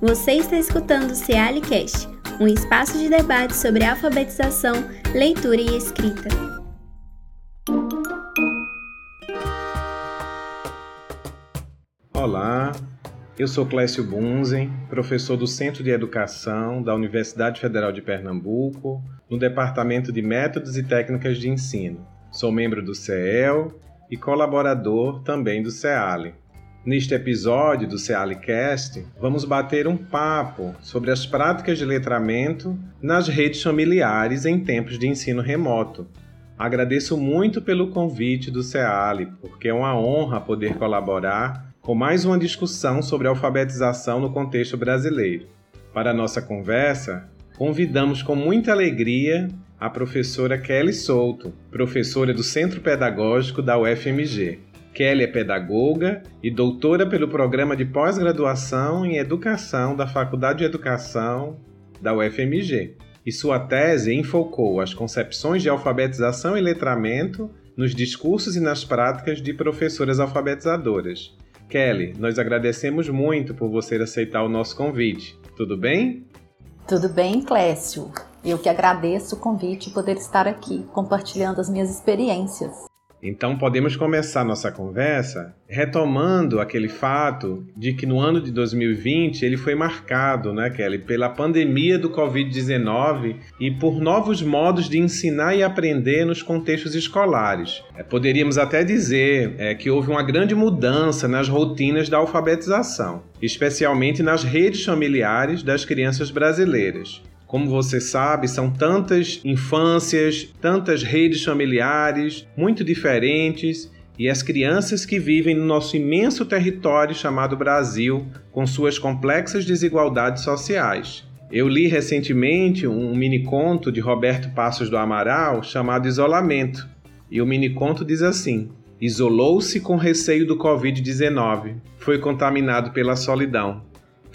Você está escutando o Cealicast, um espaço de debate sobre alfabetização, leitura e escrita. Olá, eu sou Clécio Bunzen, professor do Centro de Educação da Universidade Federal de Pernambuco, no Departamento de Métodos e Técnicas de Ensino. Sou membro do CEL e colaborador também do CEALE. Neste episódio do CEALICast, vamos bater um papo sobre as práticas de letramento nas redes familiares em tempos de ensino remoto. Agradeço muito pelo convite do CEALI, porque é uma honra poder colaborar com mais uma discussão sobre alfabetização no contexto brasileiro. Para nossa conversa, convidamos com muita alegria a professora Kelly Souto, professora do Centro Pedagógico da UFMG. Kelly é pedagoga e doutora pelo programa de pós-graduação em Educação da Faculdade de Educação da UFMG. E sua tese enfocou as concepções de alfabetização e letramento nos discursos e nas práticas de professoras alfabetizadoras. Kelly, nós agradecemos muito por você aceitar o nosso convite. Tudo bem? Tudo bem, Clécio. Eu que agradeço o convite e poder estar aqui compartilhando as minhas experiências. Então podemos começar nossa conversa retomando aquele fato de que no ano de 2020 ele foi marcado, né, Kelly, pela pandemia do Covid-19 e por novos modos de ensinar e aprender nos contextos escolares. É, poderíamos até dizer é, que houve uma grande mudança nas rotinas da alfabetização, especialmente nas redes familiares das crianças brasileiras. Como você sabe, são tantas infâncias, tantas redes familiares muito diferentes e as crianças que vivem no nosso imenso território chamado Brasil, com suas complexas desigualdades sociais. Eu li recentemente um mini conto de Roberto Passos do Amaral chamado Isolamento, e o mini conto diz assim: Isolou-se com receio do Covid-19, foi contaminado pela solidão.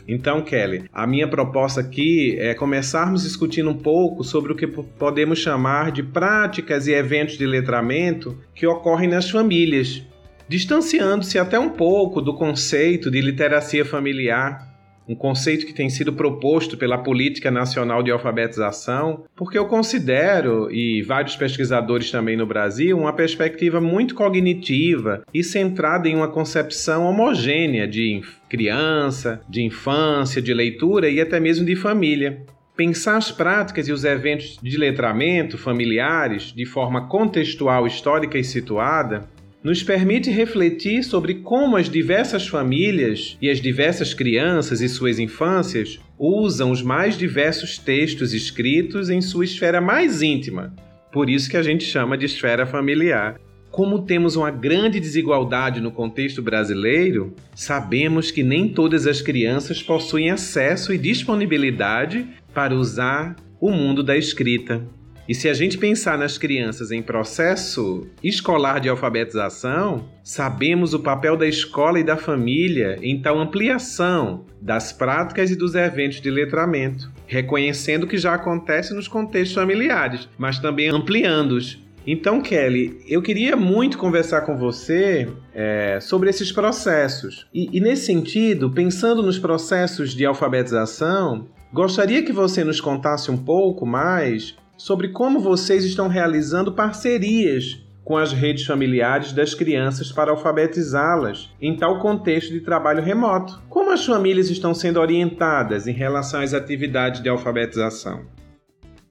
Então, Kelly, a minha proposta aqui é começarmos discutindo um pouco sobre o que podemos chamar de práticas e eventos de letramento que ocorrem nas famílias, distanciando-se até um pouco do conceito de literacia familiar um conceito que tem sido proposto pela Política Nacional de Alfabetização, porque eu considero, e vários pesquisadores também no Brasil, uma perspectiva muito cognitiva e centrada em uma concepção homogênea de criança, de infância, de leitura e até mesmo de família. Pensar as práticas e os eventos de letramento familiares de forma contextual, histórica e situada nos permite refletir sobre como as diversas famílias e as diversas crianças e suas infâncias usam os mais diversos textos escritos em sua esfera mais íntima. Por isso que a gente chama de esfera familiar. Como temos uma grande desigualdade no contexto brasileiro, sabemos que nem todas as crianças possuem acesso e disponibilidade para usar o mundo da escrita. E se a gente pensar nas crianças em processo escolar de alfabetização, sabemos o papel da escola e da família em tal ampliação das práticas e dos eventos de letramento, reconhecendo que já acontece nos contextos familiares, mas também ampliando-os. Então, Kelly, eu queria muito conversar com você é, sobre esses processos. E, e, nesse sentido, pensando nos processos de alfabetização, gostaria que você nos contasse um pouco mais sobre como vocês estão realizando parcerias com as redes familiares das crianças para alfabetizá-las em tal contexto de trabalho remoto. Como as famílias estão sendo orientadas em relação às atividades de alfabetização?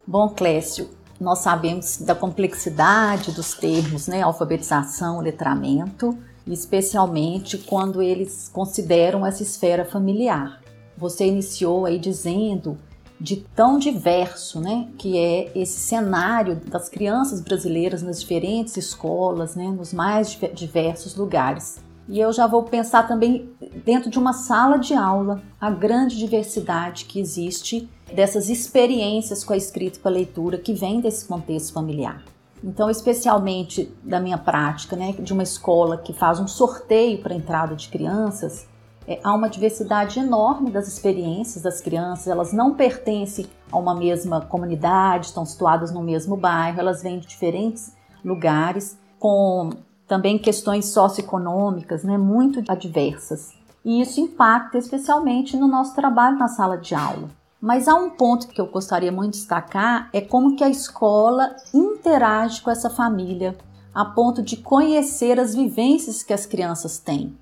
Bom, Clécio, nós sabemos da complexidade dos termos, né, alfabetização, letramento, especialmente quando eles consideram essa esfera familiar. Você iniciou aí dizendo de tão diverso, né, que é esse cenário das crianças brasileiras nas diferentes escolas, né, nos mais diversos lugares. E eu já vou pensar também dentro de uma sala de aula a grande diversidade que existe dessas experiências com a escrita e com a leitura que vem desse contexto familiar. Então, especialmente da minha prática, né, de uma escola que faz um sorteio para entrada de crianças, é, há uma diversidade enorme das experiências das crianças, elas não pertencem a uma mesma comunidade, estão situadas no mesmo bairro, elas vêm de diferentes lugares, com também questões socioeconômicas né, muito adversas. e isso impacta especialmente no nosso trabalho na sala de aula. Mas há um ponto que eu gostaria muito de destacar, é como que a escola interage com essa família, a ponto de conhecer as vivências que as crianças têm.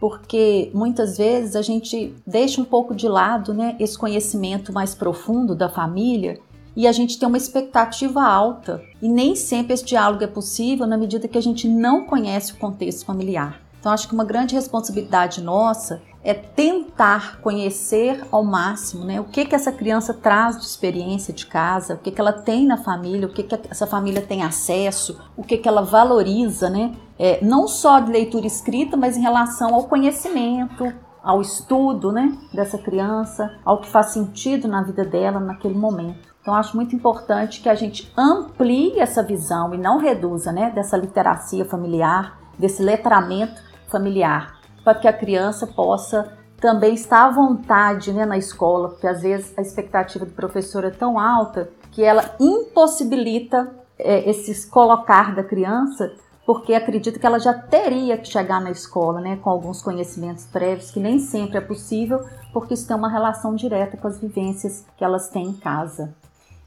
Porque muitas vezes a gente deixa um pouco de lado né, esse conhecimento mais profundo da família e a gente tem uma expectativa alta. E nem sempre esse diálogo é possível na medida que a gente não conhece o contexto familiar. Então, acho que uma grande responsabilidade nossa é tentar conhecer ao máximo né, o que, que essa criança traz de experiência de casa, o que, que ela tem na família, o que, que essa família tem acesso, o que, que ela valoriza, né, é, não só de leitura escrita, mas em relação ao conhecimento, ao estudo né, dessa criança, ao que faz sentido na vida dela naquele momento. Então, acho muito importante que a gente amplie essa visão e não reduza né, dessa literacia familiar, desse letramento familiar, para que a criança possa também estar à vontade né, na escola, porque às vezes a expectativa do professor é tão alta que ela impossibilita é, esse colocar da criança, porque acredita que ela já teria que chegar na escola né, com alguns conhecimentos prévios, que nem sempre é possível, porque isso tem uma relação direta com as vivências que elas têm em casa.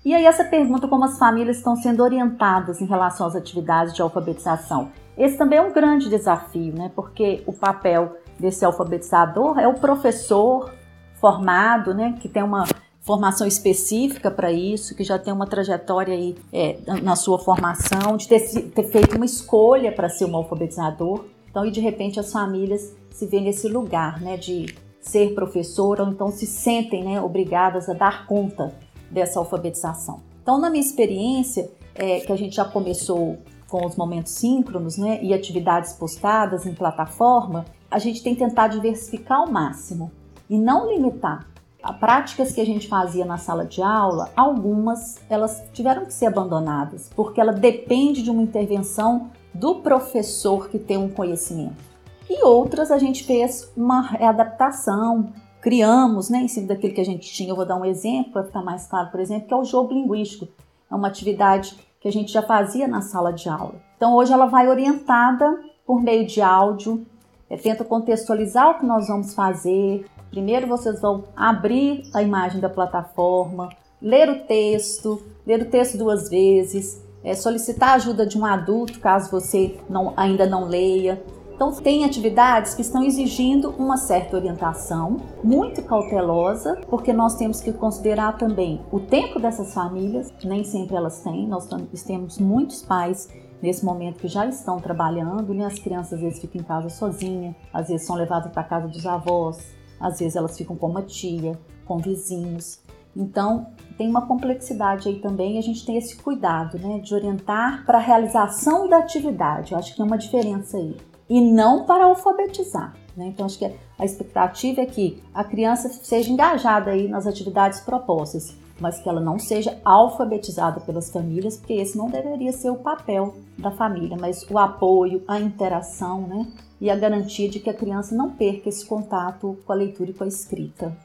E aí essa pergunta como as famílias estão sendo orientadas em relação às atividades de alfabetização. Esse também é um grande desafio, né? Porque o papel desse alfabetizador é o professor formado, né? Que tem uma formação específica para isso, que já tem uma trajetória aí é, na sua formação, de ter, ter feito uma escolha para ser um alfabetizador. Então, e de repente as famílias se veem nesse lugar, né? De ser professor ou então se sentem né, obrigadas a dar conta dessa alfabetização. Então, na minha experiência, é, que a gente já começou com os momentos síncronos né, e atividades postadas em plataforma, a gente tem tentado diversificar ao máximo e não limitar. As práticas que a gente fazia na sala de aula, algumas elas tiveram que ser abandonadas, porque ela depende de uma intervenção do professor que tem um conhecimento. E outras a gente fez uma readaptação, criamos, né, em cima daquilo que a gente tinha. Eu vou dar um exemplo para ficar mais claro, por exemplo, que é o jogo linguístico. É uma atividade que a gente já fazia na sala de aula. Então hoje ela vai orientada por meio de áudio, é, tenta contextualizar o que nós vamos fazer. Primeiro vocês vão abrir a imagem da plataforma, ler o texto, ler o texto duas vezes, é, solicitar a ajuda de um adulto caso você não, ainda não leia. Então, tem atividades que estão exigindo uma certa orientação, muito cautelosa, porque nós temos que considerar também o tempo dessas famílias, nem sempre elas têm, nós temos muitos pais nesse momento que já estão trabalhando, né? As crianças às vezes ficam em casa sozinha, às vezes são levadas para casa dos avós, às vezes elas ficam com uma tia, com vizinhos. Então, tem uma complexidade aí também, a gente tem esse cuidado, né, de orientar para a realização da atividade. Eu acho que tem uma diferença aí e não para alfabetizar. Né? Então, acho que a expectativa é que a criança seja engajada aí nas atividades propostas, mas que ela não seja alfabetizada pelas famílias, porque esse não deveria ser o papel da família, mas o apoio, a interação, né? E a garantia de que a criança não perca esse contato com a leitura e com a escrita.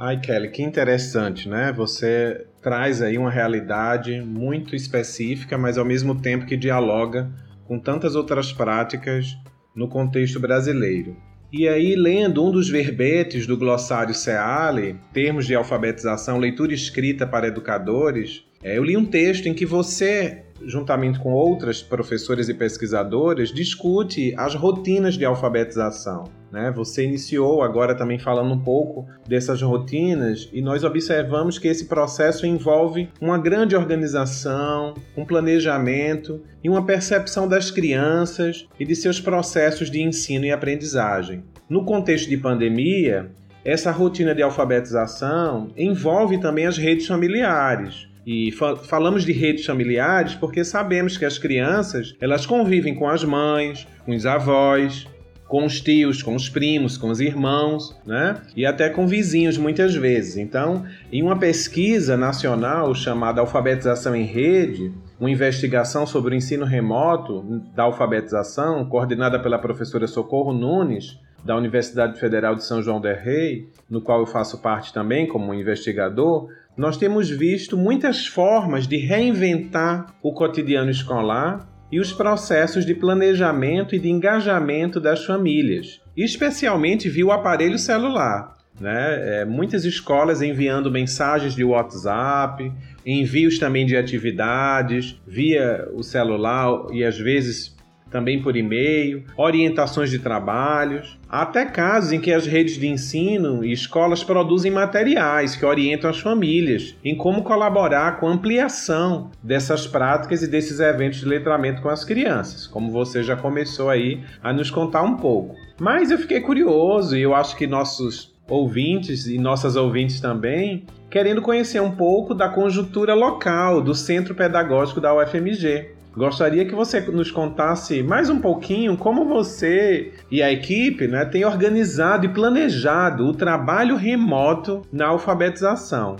Ai, Kelly, que interessante, né? Você traz aí uma realidade muito específica, mas ao mesmo tempo que dialoga com tantas outras práticas no contexto brasileiro. E aí, lendo um dos verbetes do glossário Seale, termos de alfabetização, leitura escrita para educadores, é, eu li um texto em que você juntamente com outras professoras e pesquisadoras, discute as rotinas de alfabetização. Né? Você iniciou agora também falando um pouco dessas rotinas e nós observamos que esse processo envolve uma grande organização, um planejamento e uma percepção das crianças e de seus processos de ensino e aprendizagem. No contexto de pandemia, essa rotina de alfabetização envolve também as redes familiares. E fa falamos de redes familiares porque sabemos que as crianças elas convivem com as mães, com os avós, com os tios, com os primos, com os irmãos, né? E até com vizinhos muitas vezes. Então, em uma pesquisa nacional chamada Alfabetização em Rede, uma investigação sobre o ensino remoto da alfabetização, coordenada pela professora Socorro Nunes, da Universidade Federal de São João del Rei, no qual eu faço parte também como investigador, nós temos visto muitas formas de reinventar o cotidiano escolar e os processos de planejamento e de engajamento das famílias. Especialmente via o aparelho celular. Né? É, muitas escolas enviando mensagens de WhatsApp, envios também de atividades via o celular e às vezes também por e-mail, orientações de trabalhos, até casos em que as redes de ensino e escolas produzem materiais que orientam as famílias em como colaborar com a ampliação dessas práticas e desses eventos de letramento com as crianças, como você já começou aí a nos contar um pouco. Mas eu fiquei curioso e eu acho que nossos ouvintes e nossas ouvintes também, querendo conhecer um pouco da conjuntura local do Centro Pedagógico da UFMG. Gostaria que você nos contasse mais um pouquinho como você e a equipe né, têm organizado e planejado o trabalho remoto na alfabetização.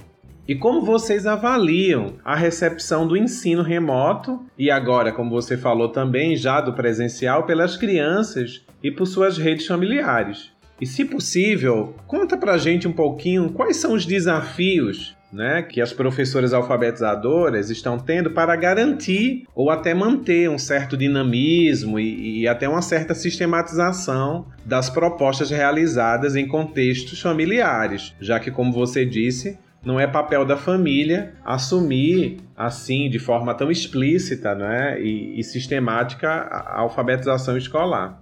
E como vocês avaliam a recepção do ensino remoto e agora, como você falou também, já do presencial pelas crianças e por suas redes familiares? E se possível, conta pra gente um pouquinho quais são os desafios né, que as professoras alfabetizadoras estão tendo para garantir ou até manter um certo dinamismo e, e, até uma certa sistematização das propostas realizadas em contextos familiares, já que, como você disse, não é papel da família assumir assim de forma tão explícita né, e, e sistemática a alfabetização escolar.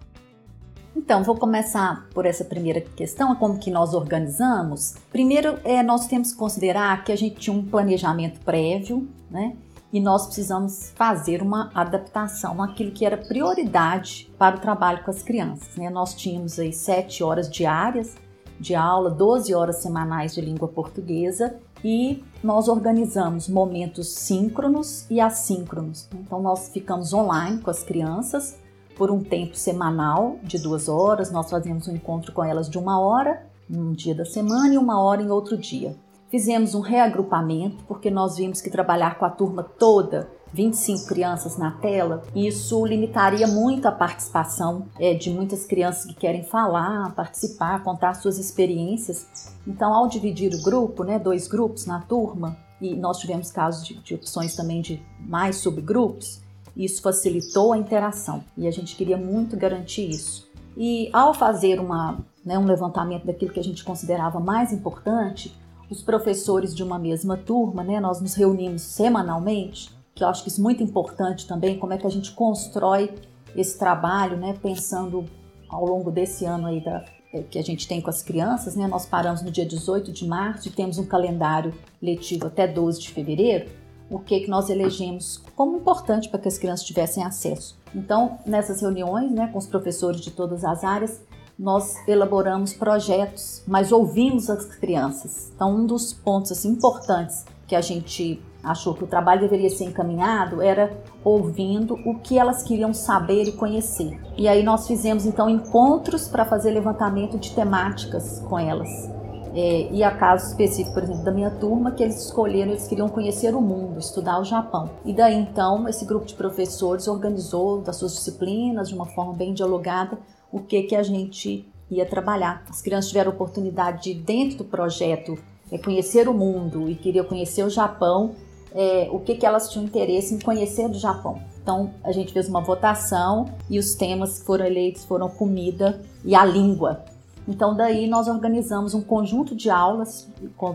Então, vou começar por essa primeira questão, como que nós organizamos. Primeiro, é, nós temos que considerar que a gente tinha um planejamento prévio, né? E nós precisamos fazer uma adaptação naquilo que era prioridade para o trabalho com as crianças. Né? Nós tínhamos aí sete horas diárias de aula, 12 horas semanais de língua portuguesa e nós organizamos momentos síncronos e assíncronos. Então, nós ficamos online com as crianças por um tempo semanal de duas horas. Nós fazíamos um encontro com elas de uma hora, num dia da semana, e uma hora em outro dia. Fizemos um reagrupamento, porque nós vimos que trabalhar com a turma toda 25 crianças na tela, isso limitaria muito a participação é, de muitas crianças que querem falar, participar, contar suas experiências. Então, ao dividir o grupo, né, dois grupos na turma, e nós tivemos casos de, de opções também de mais subgrupos, isso facilitou a interação e a gente queria muito garantir isso. E ao fazer uma, né, um levantamento daquilo que a gente considerava mais importante, os professores de uma mesma turma, né, nós nos reunimos semanalmente, que eu acho que isso é muito importante também, como é que a gente constrói esse trabalho, né, pensando ao longo desse ano aí da, é, que a gente tem com as crianças, né, nós paramos no dia 18 de março e temos um calendário letivo até 12 de fevereiro, o que, que nós elegemos como importante para que as crianças tivessem acesso. Então, nessas reuniões né, com os professores de todas as áreas, nós elaboramos projetos, mas ouvimos as crianças. Então, um dos pontos assim, importantes que a gente achou que o trabalho deveria ser encaminhado era ouvindo o que elas queriam saber e conhecer. E aí nós fizemos então encontros para fazer levantamento de temáticas com elas. É, e a caso específico, por exemplo, da minha turma, que eles escolheram, eles queriam conhecer o mundo, estudar o Japão. E daí então, esse grupo de professores organizou das suas disciplinas, de uma forma bem dialogada, o que, que a gente ia trabalhar. As crianças tiveram oportunidade de, dentro do projeto, é, conhecer o mundo e queriam conhecer o Japão, é, o que, que elas tinham interesse em conhecer do Japão. Então, a gente fez uma votação e os temas que foram eleitos foram comida e a língua. Então, daí nós organizamos um conjunto de aulas,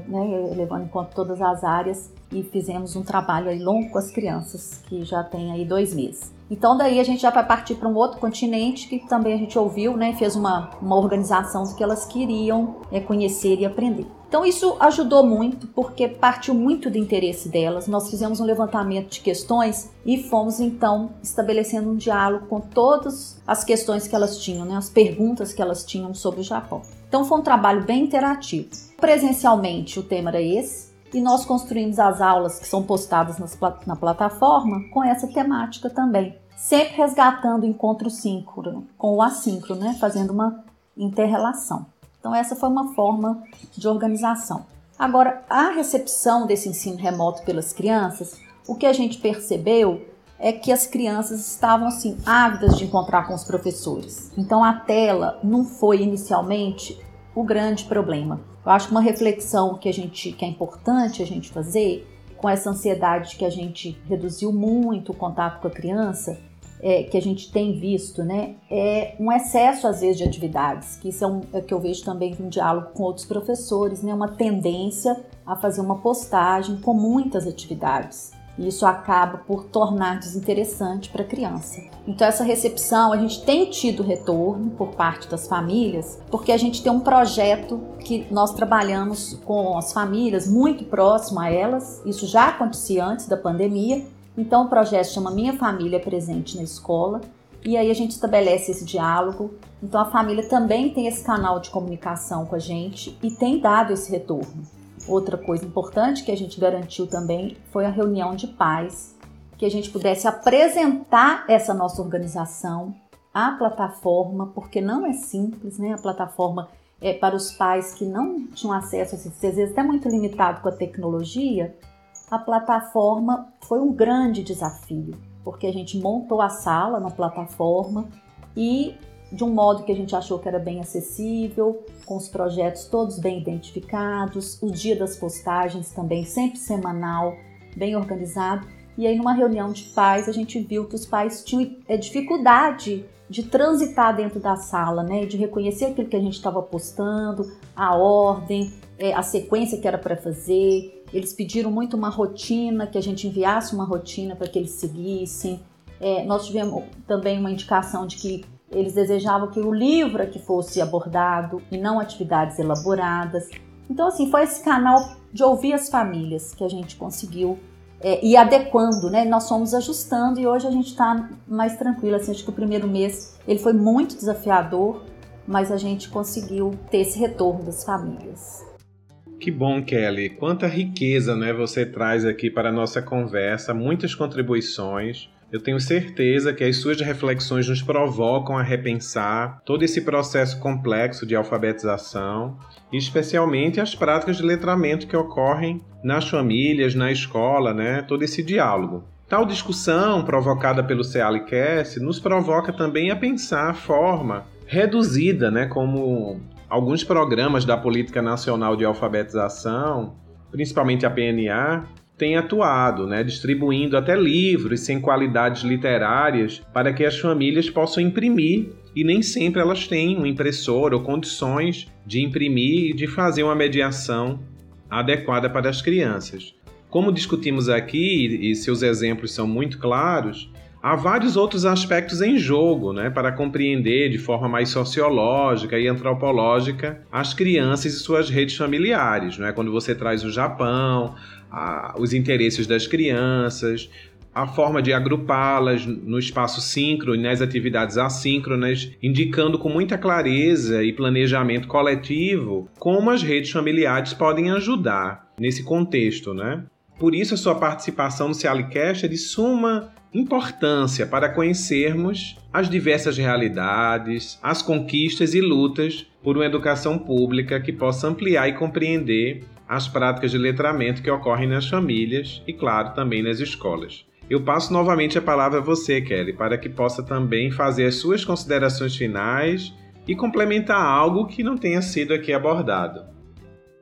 né, levando em conta todas as áreas, e fizemos um trabalho aí longo com as crianças, que já tem aí dois meses. Então, daí a gente já vai partir para um outro continente, que também a gente ouviu, né, fez uma, uma organização que elas queriam é, conhecer e aprender. Então isso ajudou muito porque partiu muito do interesse delas. Nós fizemos um levantamento de questões e fomos então estabelecendo um diálogo com todas as questões que elas tinham, né, as perguntas que elas tinham sobre o Japão. Então foi um trabalho bem interativo. Presencialmente o tema era esse e nós construímos as aulas que são postadas nas, na plataforma com essa temática também, sempre resgatando o encontro síncrono com o assíncrono, né, fazendo uma interrelação. Então, essa foi uma forma de organização. Agora, a recepção desse ensino remoto pelas crianças, o que a gente percebeu é que as crianças estavam assim ávidas de encontrar com os professores. Então, a tela não foi inicialmente o grande problema. Eu acho que uma reflexão que a gente que é importante a gente fazer com essa ansiedade que a gente reduziu muito o contato com a criança é, que a gente tem visto, né, é um excesso às vezes de atividades, que isso é, um, é que eu vejo também um diálogo com outros professores, né, uma tendência a fazer uma postagem com muitas atividades. E isso acaba por tornar desinteressante para a criança. Então, essa recepção, a gente tem tido retorno por parte das famílias, porque a gente tem um projeto que nós trabalhamos com as famílias muito próximo a elas. Isso já acontecia antes da pandemia, então o projeto chama Minha Família Presente na Escola e aí a gente estabelece esse diálogo. Então a família também tem esse canal de comunicação com a gente e tem dado esse retorno. Outra coisa importante que a gente garantiu também foi a reunião de pais, que a gente pudesse apresentar essa nossa organização à plataforma, porque não é simples, né? A plataforma é para os pais que não tinham acesso às vezes até muito limitado com a tecnologia, a plataforma foi um grande desafio, porque a gente montou a sala na plataforma e de um modo que a gente achou que era bem acessível, com os projetos todos bem identificados, o dia das postagens também sempre semanal, bem organizado. E aí numa reunião de pais a gente viu que os pais tinham é, dificuldade de transitar dentro da sala, né, de reconhecer aquilo que a gente estava postando, a ordem, é, a sequência que era para fazer, eles pediram muito uma rotina, que a gente enviasse uma rotina para que eles seguissem. É, nós tivemos também uma indicação de que eles desejavam que o livro que fosse abordado e não atividades elaboradas. Então, assim, foi esse canal de ouvir as famílias que a gente conseguiu é, ir adequando, né? Nós fomos ajustando e hoje a gente está mais tranquilo. Assim, acho que o primeiro mês ele foi muito desafiador, mas a gente conseguiu ter esse retorno das famílias. Que bom, Kelly. Quanta riqueza né, você traz aqui para a nossa conversa, muitas contribuições. Eu tenho certeza que as suas reflexões nos provocam a repensar todo esse processo complexo de alfabetização, especialmente as práticas de letramento que ocorrem nas famílias, na escola, né? todo esse diálogo. Tal discussão provocada pelo CEALICAST nos provoca também a pensar a forma reduzida, né, como alguns programas da Política Nacional de Alfabetização, principalmente a PNA, têm atuado, né, distribuindo até livros sem qualidades literárias para que as famílias possam imprimir e nem sempre elas têm um impressor ou condições de imprimir e de fazer uma mediação adequada para as crianças. Como discutimos aqui, e seus exemplos são muito claros, Há vários outros aspectos em jogo, né, para compreender de forma mais sociológica e antropológica as crianças e suas redes familiares, né? Quando você traz o Japão, a, os interesses das crianças, a forma de agrupá-las no espaço síncrono nas atividades assíncronas, indicando com muita clareza e planejamento coletivo como as redes familiares podem ajudar nesse contexto, né? Por isso, a sua participação no Cialicast é de suma importância para conhecermos as diversas realidades, as conquistas e lutas por uma educação pública que possa ampliar e compreender as práticas de letramento que ocorrem nas famílias e, claro, também nas escolas. Eu passo novamente a palavra a você, Kelly, para que possa também fazer as suas considerações finais e complementar algo que não tenha sido aqui abordado.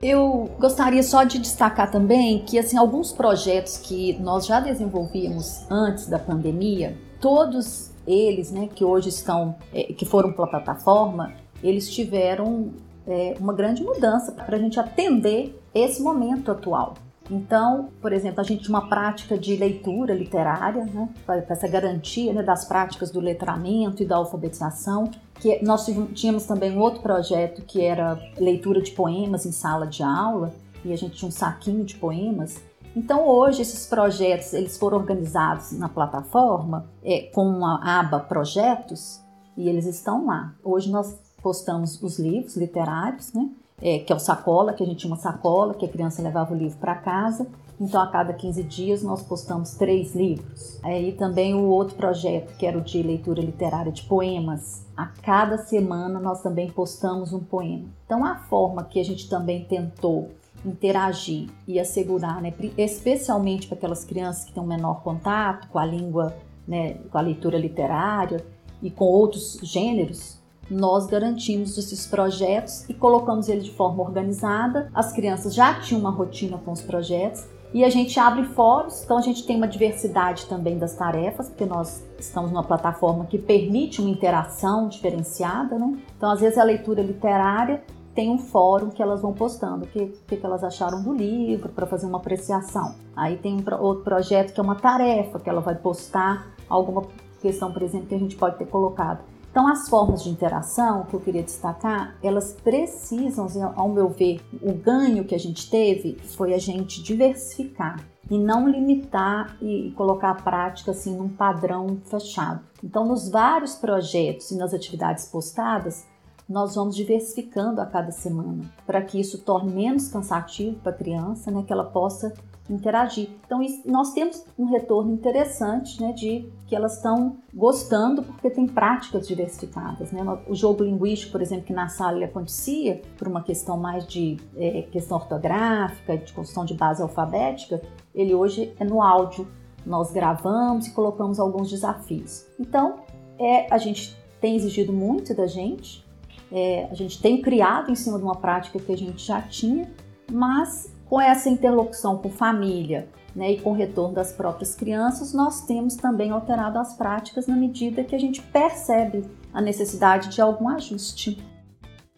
Eu gostaria só de destacar também que assim alguns projetos que nós já desenvolvíamos antes da pandemia, todos eles, né, que hoje estão, é, que foram para a plataforma, eles tiveram é, uma grande mudança para a gente atender esse momento atual. Então, por exemplo, a gente tinha uma prática de leitura literária, né, para essa garantia né, das práticas do letramento e da alfabetização, que nós tínhamos também um outro projeto que era leitura de poemas em sala de aula, e a gente tinha um saquinho de poemas. Então hoje esses projetos eles foram organizados na plataforma é, com a aba projetos e eles estão lá. Hoje nós postamos os livros literários, né? É, que é o sacola, que a gente tinha uma sacola, que a criança levava o livro para casa. Então, a cada 15 dias, nós postamos três livros. Aí também o outro projeto, que era o de leitura literária de poemas. A cada semana, nós também postamos um poema. Então, a forma que a gente também tentou interagir e assegurar, né, especialmente para aquelas crianças que têm um menor contato com a língua, né, com a leitura literária e com outros gêneros, nós garantimos esses projetos e colocamos ele de forma organizada. As crianças já tinham uma rotina com os projetos e a gente abre fóruns, então a gente tem uma diversidade também das tarefas, porque nós estamos numa plataforma que permite uma interação diferenciada, né? Então, às vezes, a leitura literária tem um fórum que elas vão postando o que, que, elas acharam do livro para fazer uma apreciação. Aí tem um outro projeto que é uma tarefa que ela vai postar alguma questão, por exemplo, que a gente pode ter colocado. Então, as formas de interação que eu queria destacar, elas precisam, ao meu ver, o ganho que a gente teve foi a gente diversificar e não limitar e colocar a prática assim num padrão fechado. Então, nos vários projetos e nas atividades postadas, nós vamos diversificando a cada semana para que isso torne menos cansativo para a criança, né, que ela possa interagir. Então, nós temos um retorno interessante né, de que elas estão gostando porque tem práticas diversificadas. Né? O jogo linguístico, por exemplo, que na sala acontecia por uma questão mais de é, questão ortográfica, de construção de base alfabética, ele hoje é no áudio. Nós gravamos e colocamos alguns desafios. Então, é, a gente tem exigido muito da gente, é, a gente tem criado em cima de uma prática que a gente já tinha, mas com essa interlocução com família né, e com o retorno das próprias crianças, nós temos também alterado as práticas na medida que a gente percebe a necessidade de algum ajuste.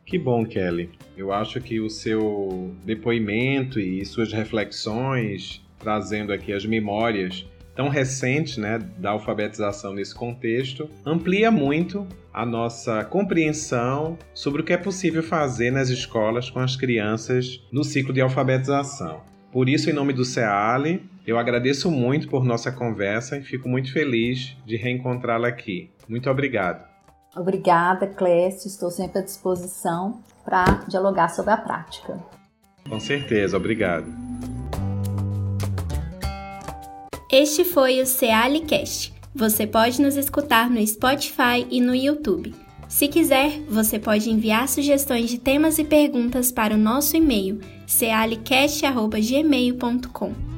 Que bom, Kelly. Eu acho que o seu depoimento e suas reflexões, trazendo aqui as memórias tão recentes né, da alfabetização nesse contexto, amplia muito a nossa compreensão sobre o que é possível fazer nas escolas com as crianças no ciclo de alfabetização. Por isso, em nome do CEALI, eu agradeço muito por nossa conversa e fico muito feliz de reencontrá-la aqui. Muito obrigado. Obrigada, Clécio. Estou sempre à disposição para dialogar sobre a prática. Com certeza, obrigado. Este foi o CEALICast você pode nos escutar no Spotify e no YouTube. Se quiser, você pode enviar sugestões de temas e perguntas para o nosso e-mail cealicast.gmail.com.